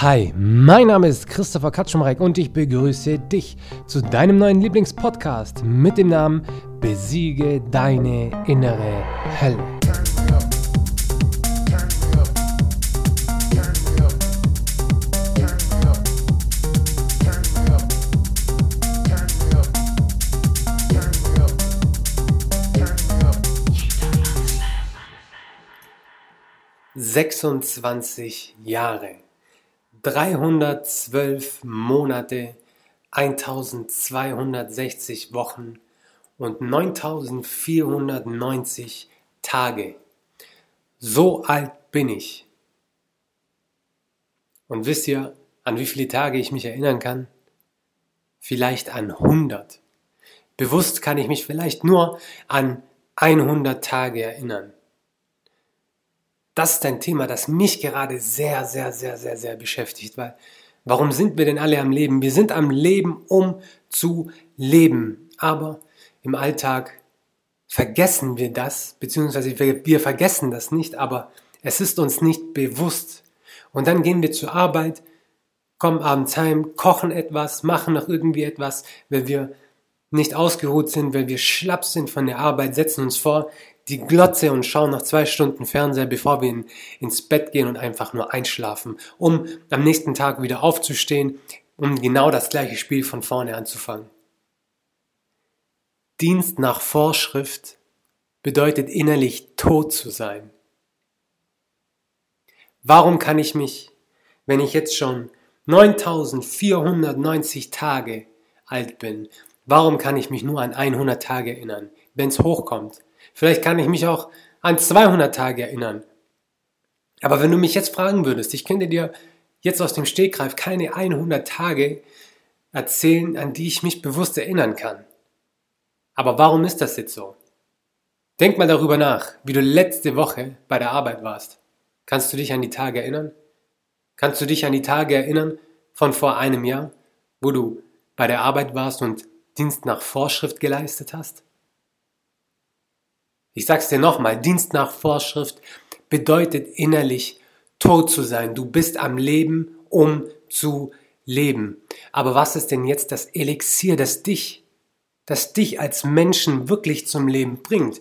Hi, mein Name ist Christopher Katschumreck und ich begrüße dich zu deinem neuen Lieblingspodcast mit dem Namen Besiege deine innere Hölle. Sechsundzwanzig Jahre. 312 Monate, 1260 Wochen und 9490 Tage. So alt bin ich. Und wisst ihr, an wie viele Tage ich mich erinnern kann? Vielleicht an 100. Bewusst kann ich mich vielleicht nur an 100 Tage erinnern das ist ein Thema, das mich gerade sehr, sehr, sehr, sehr, sehr beschäftigt, weil warum sind wir denn alle am Leben? Wir sind am Leben, um zu leben. Aber im Alltag vergessen wir das, beziehungsweise wir, wir vergessen das nicht, aber es ist uns nicht bewusst. Und dann gehen wir zur Arbeit, kommen abends heim, kochen etwas, machen noch irgendwie etwas, weil wir nicht ausgeruht sind, weil wir schlapp sind von der Arbeit, setzen uns vor, die Glotze und schauen nach zwei Stunden Fernseher, bevor wir in, ins Bett gehen und einfach nur einschlafen, um am nächsten Tag wieder aufzustehen, um genau das gleiche Spiel von vorne anzufangen. Dienst nach Vorschrift bedeutet innerlich tot zu sein. Warum kann ich mich, wenn ich jetzt schon 9490 Tage alt bin, warum kann ich mich nur an 100 Tage erinnern, wenn es hochkommt? Vielleicht kann ich mich auch an 200 Tage erinnern. Aber wenn du mich jetzt fragen würdest, ich könnte dir jetzt aus dem Stegreif keine 100 Tage erzählen, an die ich mich bewusst erinnern kann. Aber warum ist das jetzt so? Denk mal darüber nach, wie du letzte Woche bei der Arbeit warst. Kannst du dich an die Tage erinnern? Kannst du dich an die Tage erinnern von vor einem Jahr, wo du bei der Arbeit warst und Dienst nach Vorschrift geleistet hast? Ich sag's dir nochmal, Dienst nach Vorschrift bedeutet innerlich tot zu sein. Du bist am Leben, um zu leben. Aber was ist denn jetzt das Elixier, das dich, das dich als Menschen wirklich zum Leben bringt?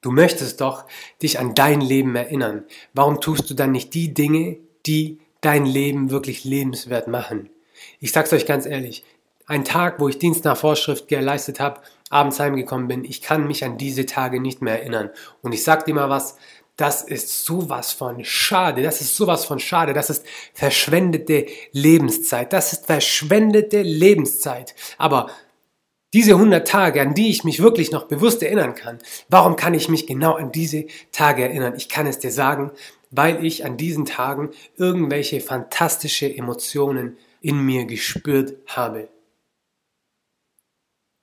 Du möchtest doch dich an dein Leben erinnern. Warum tust du dann nicht die Dinge, die dein Leben wirklich lebenswert machen? Ich sag's euch ganz ehrlich, ein Tag, wo ich Dienst nach Vorschrift geleistet habe, abends heimgekommen bin, ich kann mich an diese Tage nicht mehr erinnern. Und ich sag dir mal was, das ist sowas von schade, das ist sowas von schade, das ist verschwendete Lebenszeit, das ist verschwendete Lebenszeit. Aber diese 100 Tage, an die ich mich wirklich noch bewusst erinnern kann, warum kann ich mich genau an diese Tage erinnern? Ich kann es dir sagen, weil ich an diesen Tagen irgendwelche fantastische Emotionen in mir gespürt habe.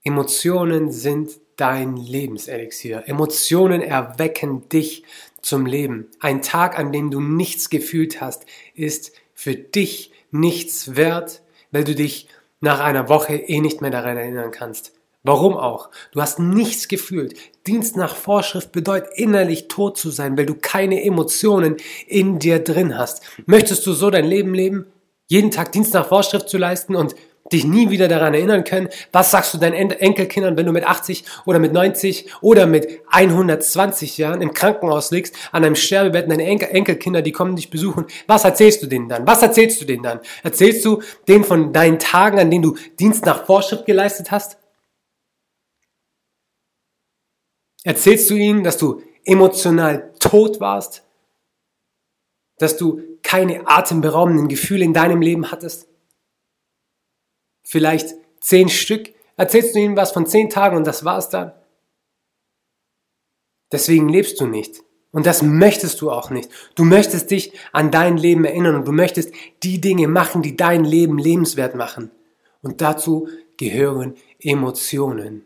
Emotionen sind dein Lebenselixier. Emotionen erwecken dich zum Leben. Ein Tag, an dem du nichts gefühlt hast, ist für dich nichts wert, weil du dich nach einer Woche eh nicht mehr daran erinnern kannst. Warum auch? Du hast nichts gefühlt. Dienst nach Vorschrift bedeutet innerlich tot zu sein, weil du keine Emotionen in dir drin hast. Möchtest du so dein Leben leben? Jeden Tag Dienst nach Vorschrift zu leisten und dich nie wieder daran erinnern können. Was sagst du deinen Enkelkindern, wenn du mit 80 oder mit 90 oder mit 120 Jahren im Krankenhaus liegst, an einem Sterbebett, deine Enkel Enkelkinder, die kommen dich besuchen. Was erzählst du denen dann? Was erzählst du denen dann? Erzählst du denen von deinen Tagen, an denen du Dienst nach Vorschrift geleistet hast? Erzählst du ihnen, dass du emotional tot warst? Dass du keine atemberaubenden Gefühle in deinem Leben hattest? Vielleicht zehn Stück, erzählst du ihnen was von zehn Tagen und das war's dann. Deswegen lebst du nicht. Und das möchtest du auch nicht. Du möchtest dich an dein Leben erinnern und du möchtest die Dinge machen, die dein Leben lebenswert machen. Und dazu gehören Emotionen.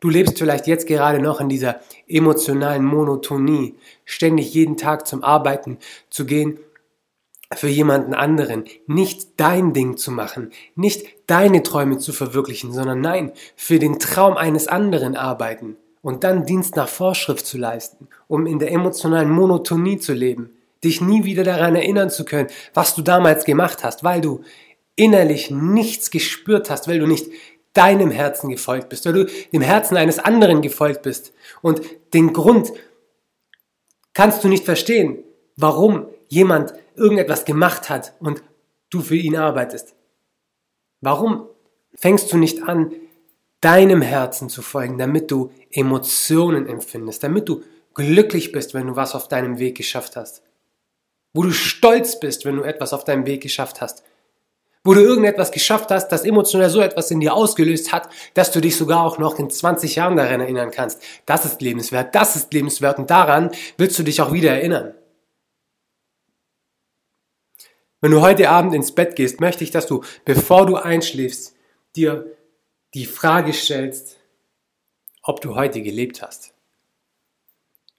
Du lebst vielleicht jetzt gerade noch in dieser emotionalen Monotonie, ständig jeden Tag zum Arbeiten zu gehen für jemanden anderen, nicht dein Ding zu machen, nicht deine Träume zu verwirklichen, sondern nein, für den Traum eines anderen arbeiten und dann Dienst nach Vorschrift zu leisten, um in der emotionalen Monotonie zu leben. dich nie wieder daran erinnern zu können, was du damals gemacht hast, weil du innerlich nichts gespürt hast, weil du nicht deinem Herzen gefolgt bist, weil du dem Herzen eines anderen gefolgt bist. Und den Grund kannst du nicht verstehen, warum jemand irgendetwas gemacht hat und du für ihn arbeitest. Warum fängst du nicht an, deinem Herzen zu folgen, damit du Emotionen empfindest, damit du glücklich bist, wenn du was auf deinem Weg geschafft hast, wo du stolz bist, wenn du etwas auf deinem Weg geschafft hast, wo du irgendetwas geschafft hast, das emotional so etwas in dir ausgelöst hat, dass du dich sogar auch noch in 20 Jahren daran erinnern kannst. Das ist lebenswert, das ist lebenswert und daran willst du dich auch wieder erinnern. Wenn du heute Abend ins Bett gehst, möchte ich, dass du, bevor du einschläfst, dir die Frage stellst, ob du heute gelebt hast.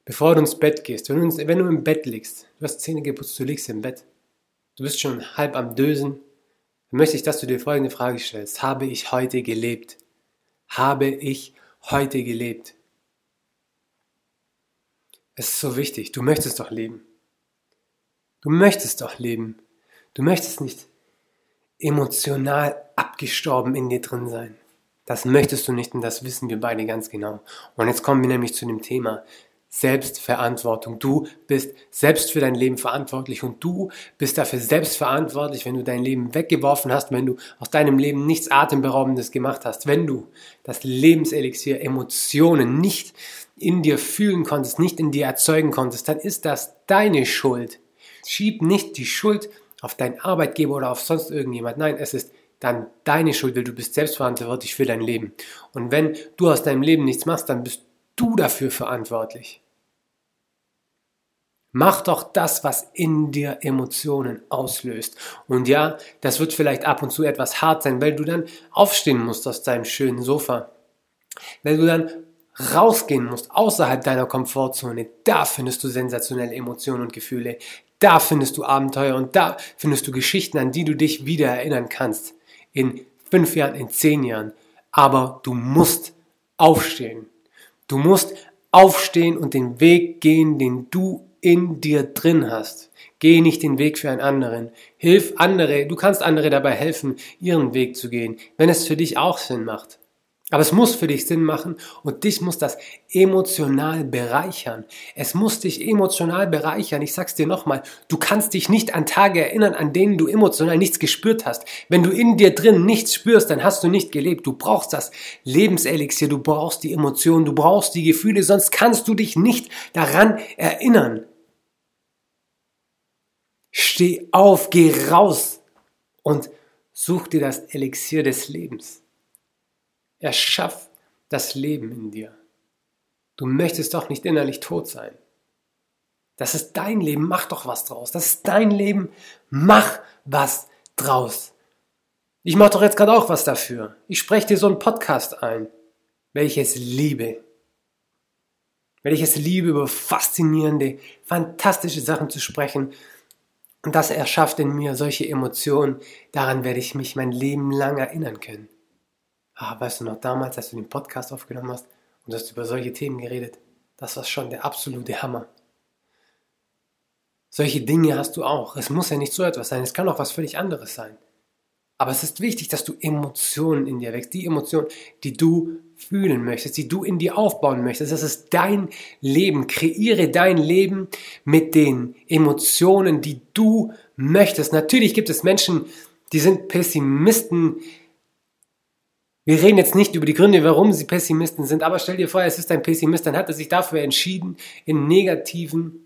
Bevor du ins Bett gehst, wenn du, wenn du im Bett liegst, du hast Zähne geputzt, du liegst im Bett, du bist schon halb am Dösen, dann möchte ich, dass du dir folgende Frage stellst. Habe ich heute gelebt? Habe ich heute gelebt? Es ist so wichtig. Du möchtest doch leben. Du möchtest doch leben. Du möchtest nicht emotional abgestorben in dir drin sein. Das möchtest du nicht und das wissen wir beide ganz genau. Und jetzt kommen wir nämlich zu dem Thema, Selbstverantwortung. Du bist selbst für dein Leben verantwortlich und du bist dafür selbst verantwortlich, wenn du dein Leben weggeworfen hast, wenn du aus deinem Leben nichts Atemberaubendes gemacht hast, wenn du das Lebenselixier Emotionen nicht in dir fühlen konntest, nicht in dir erzeugen konntest, dann ist das deine Schuld. Schieb nicht die Schuld auf deinen Arbeitgeber oder auf sonst irgendjemand. Nein, es ist dann deine Schuld, weil du bist selbstverantwortlich für dein Leben. Und wenn du aus deinem Leben nichts machst, dann bist du dafür verantwortlich. Mach doch das, was in dir Emotionen auslöst. Und ja, das wird vielleicht ab und zu etwas hart sein, weil du dann aufstehen musst aus deinem schönen Sofa. Weil du dann rausgehen musst, außerhalb deiner Komfortzone. Da findest du sensationelle Emotionen und Gefühle. Da findest du Abenteuer und da findest du Geschichten, an die du dich wieder erinnern kannst. In fünf Jahren, in zehn Jahren. Aber du musst aufstehen. Du musst aufstehen und den Weg gehen, den du in dir drin hast. Geh nicht den Weg für einen anderen. Hilf andere, du kannst andere dabei helfen, ihren Weg zu gehen, wenn es für dich auch Sinn macht. Aber es muss für dich Sinn machen und dich muss das emotional bereichern. Es muss dich emotional bereichern. Ich sag's dir nochmal, du kannst dich nicht an Tage erinnern, an denen du emotional nichts gespürt hast. Wenn du in dir drin nichts spürst, dann hast du nicht gelebt. Du brauchst das Lebenselixier, du brauchst die Emotionen, du brauchst die Gefühle, sonst kannst du dich nicht daran erinnern. Steh auf, geh raus und such dir das Elixier des Lebens. Erschaff das Leben in dir. Du möchtest doch nicht innerlich tot sein. Das ist dein Leben, mach doch was draus. Das ist dein Leben, mach was draus. Ich mache doch jetzt gerade auch was dafür. Ich spreche dir so einen Podcast ein, welches liebe. Welches liebe, über faszinierende, fantastische Sachen zu sprechen, und das erschafft in mir solche Emotionen, daran werde ich mich mein Leben lang erinnern können. Ah, weißt du noch damals, als du den Podcast aufgenommen hast und hast über solche Themen geredet? Das war schon der absolute Hammer. Solche Dinge hast du auch. Es muss ja nicht so etwas sein, es kann auch was völlig anderes sein. Aber es ist wichtig, dass du Emotionen in dir wächst. Die Emotionen, die du fühlen möchtest, die du in dir aufbauen möchtest. Das ist dein Leben. Kreiere dein Leben mit den Emotionen, die du möchtest. Natürlich gibt es Menschen, die sind Pessimisten. Wir reden jetzt nicht über die Gründe, warum sie Pessimisten sind, aber stell dir vor, es ist ein Pessimist, dann hat er sich dafür entschieden, in negativen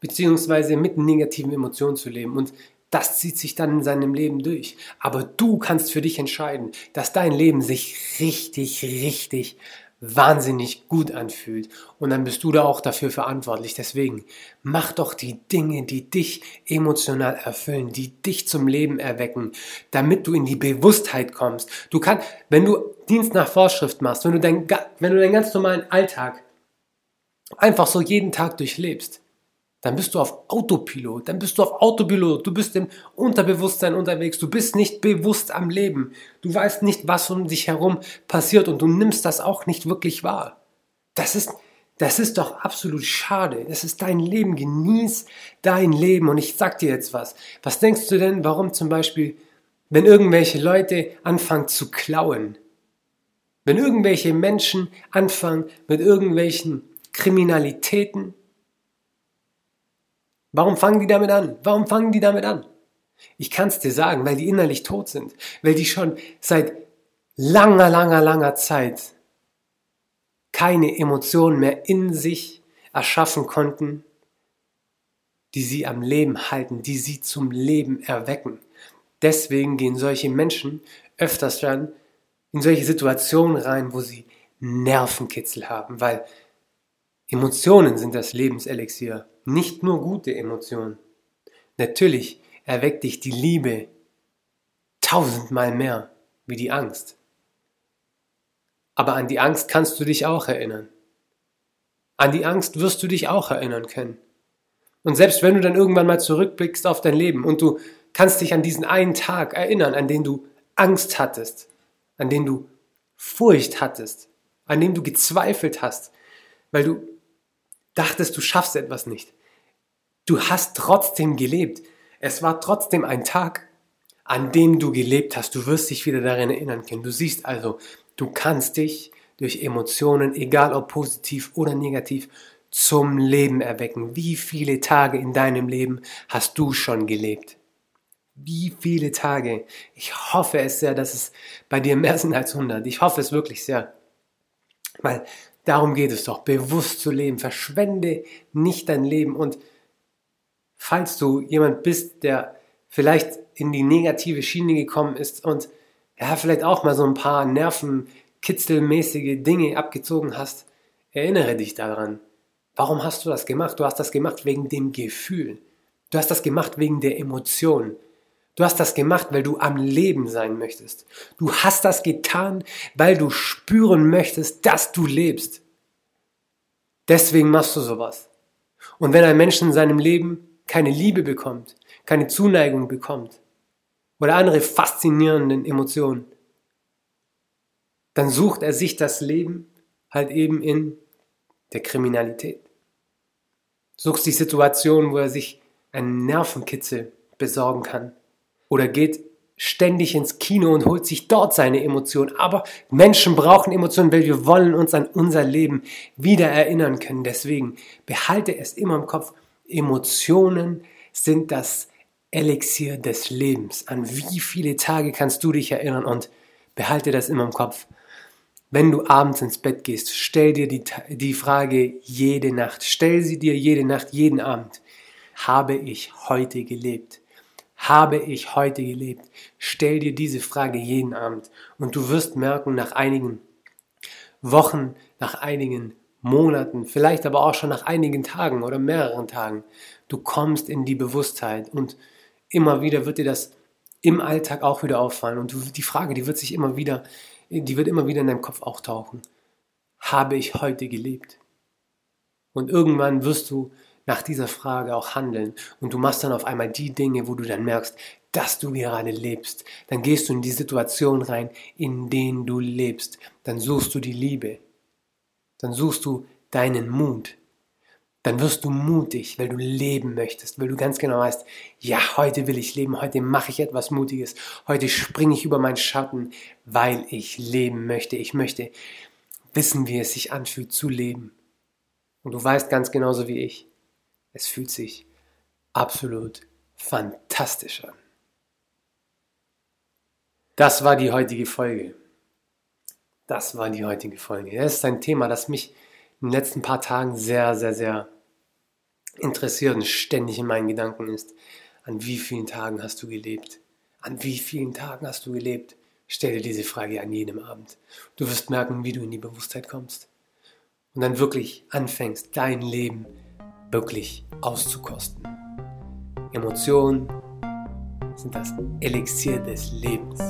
beziehungsweise mit negativen Emotionen zu leben. Und das zieht sich dann in seinem Leben durch. Aber du kannst für dich entscheiden, dass dein Leben sich richtig, richtig wahnsinnig gut anfühlt. Und dann bist du da auch dafür verantwortlich. Deswegen mach doch die Dinge, die dich emotional erfüllen, die dich zum Leben erwecken, damit du in die Bewusstheit kommst. Du kannst, wenn du Dienst nach Vorschrift machst, wenn du, dein, wenn du deinen ganz normalen Alltag einfach so jeden Tag durchlebst, dann bist du auf Autopilot, dann bist du auf Autopilot, du bist im Unterbewusstsein unterwegs, du bist nicht bewusst am Leben, du weißt nicht, was um dich herum passiert und du nimmst das auch nicht wirklich wahr. Das ist Das ist doch absolut schade. Das ist dein Leben. Genieß dein Leben. Und ich sag dir jetzt was. Was denkst du denn, warum zum Beispiel, wenn irgendwelche Leute anfangen zu klauen, wenn irgendwelche Menschen anfangen mit irgendwelchen Kriminalitäten, warum fangen die damit an? Warum fangen die damit an? Ich kann es dir sagen, weil die innerlich tot sind, weil die schon seit langer, langer, langer Zeit keine Emotionen mehr in sich erschaffen konnten, die sie am Leben halten, die sie zum Leben erwecken. Deswegen gehen solche Menschen öfters dann in solche Situationen rein, wo sie Nervenkitzel haben, weil Emotionen sind das Lebenselixier, nicht nur gute Emotionen. Natürlich erweckt dich die Liebe tausendmal mehr wie die Angst. Aber an die Angst kannst du dich auch erinnern. An die Angst wirst du dich auch erinnern können. Und selbst wenn du dann irgendwann mal zurückblickst auf dein Leben und du kannst dich an diesen einen Tag erinnern, an den du Angst hattest, an den du Furcht hattest, an dem du gezweifelt hast, weil du dachtest, du schaffst etwas nicht. Du hast trotzdem gelebt. Es war trotzdem ein Tag, an dem du gelebt hast. Du wirst dich wieder daran erinnern können. Du siehst also, du kannst dich durch Emotionen, egal ob positiv oder negativ, zum Leben erwecken. Wie viele Tage in deinem Leben hast du schon gelebt? Wie viele Tage? Ich hoffe es sehr, dass es bei dir mehr sind als 100. Ich hoffe es wirklich sehr. Weil darum geht es doch, bewusst zu leben. Verschwende nicht dein Leben und falls du jemand bist, der vielleicht in die negative Schiene gekommen ist und ja, vielleicht auch mal so ein paar nervenkitzelmäßige Dinge abgezogen hast, erinnere dich daran. Warum hast du das gemacht? Du hast das gemacht wegen dem Gefühl. Du hast das gemacht wegen der Emotion. Du hast das gemacht, weil du am Leben sein möchtest. Du hast das getan, weil du spüren möchtest, dass du lebst. Deswegen machst du sowas. Und wenn ein Mensch in seinem Leben keine Liebe bekommt, keine Zuneigung bekommt oder andere faszinierenden Emotionen, dann sucht er sich das Leben halt eben in der Kriminalität. Sucht sich Situationen, wo er sich einen Nervenkitzel besorgen kann oder geht ständig ins Kino und holt sich dort seine Emotionen. Aber Menschen brauchen Emotionen, weil wir wollen uns an unser Leben wieder erinnern können. Deswegen behalte es immer im Kopf Emotionen sind das Elixier des Lebens. An wie viele Tage kannst du dich erinnern und behalte das immer im Kopf. Wenn du abends ins Bett gehst, stell dir die, die Frage jede Nacht. Stell sie dir jede Nacht, jeden Abend. Habe ich heute gelebt? Habe ich heute gelebt? Stell dir diese Frage jeden Abend und du wirst merken, nach einigen Wochen, nach einigen Monaten, vielleicht aber auch schon nach einigen Tagen oder mehreren Tagen. Du kommst in die Bewusstheit und immer wieder wird dir das im Alltag auch wieder auffallen und die Frage, die wird sich immer wieder, die wird immer wieder in deinem Kopf auch tauchen. Habe ich heute gelebt? Und irgendwann wirst du nach dieser Frage auch handeln und du machst dann auf einmal die Dinge, wo du dann merkst, dass du gerade lebst. Dann gehst du in die Situation rein, in denen du lebst. Dann suchst du die Liebe dann suchst du deinen Mut. Dann wirst du mutig, weil du leben möchtest, weil du ganz genau weißt, ja, heute will ich leben, heute mache ich etwas Mutiges, heute springe ich über meinen Schatten, weil ich leben möchte. Ich möchte wissen, wie es sich anfühlt zu leben. Und du weißt ganz genauso wie ich, es fühlt sich absolut fantastisch an. Das war die heutige Folge. Das war die heutige Folge. Das ist ein Thema, das mich in den letzten paar Tagen sehr, sehr, sehr interessiert und ständig in meinen Gedanken ist. An wie vielen Tagen hast du gelebt? An wie vielen Tagen hast du gelebt? Stell dir diese Frage an jedem Abend. Du wirst merken, wie du in die Bewusstheit kommst. Und dann wirklich anfängst, dein Leben wirklich auszukosten. Emotionen sind das Elixier des Lebens.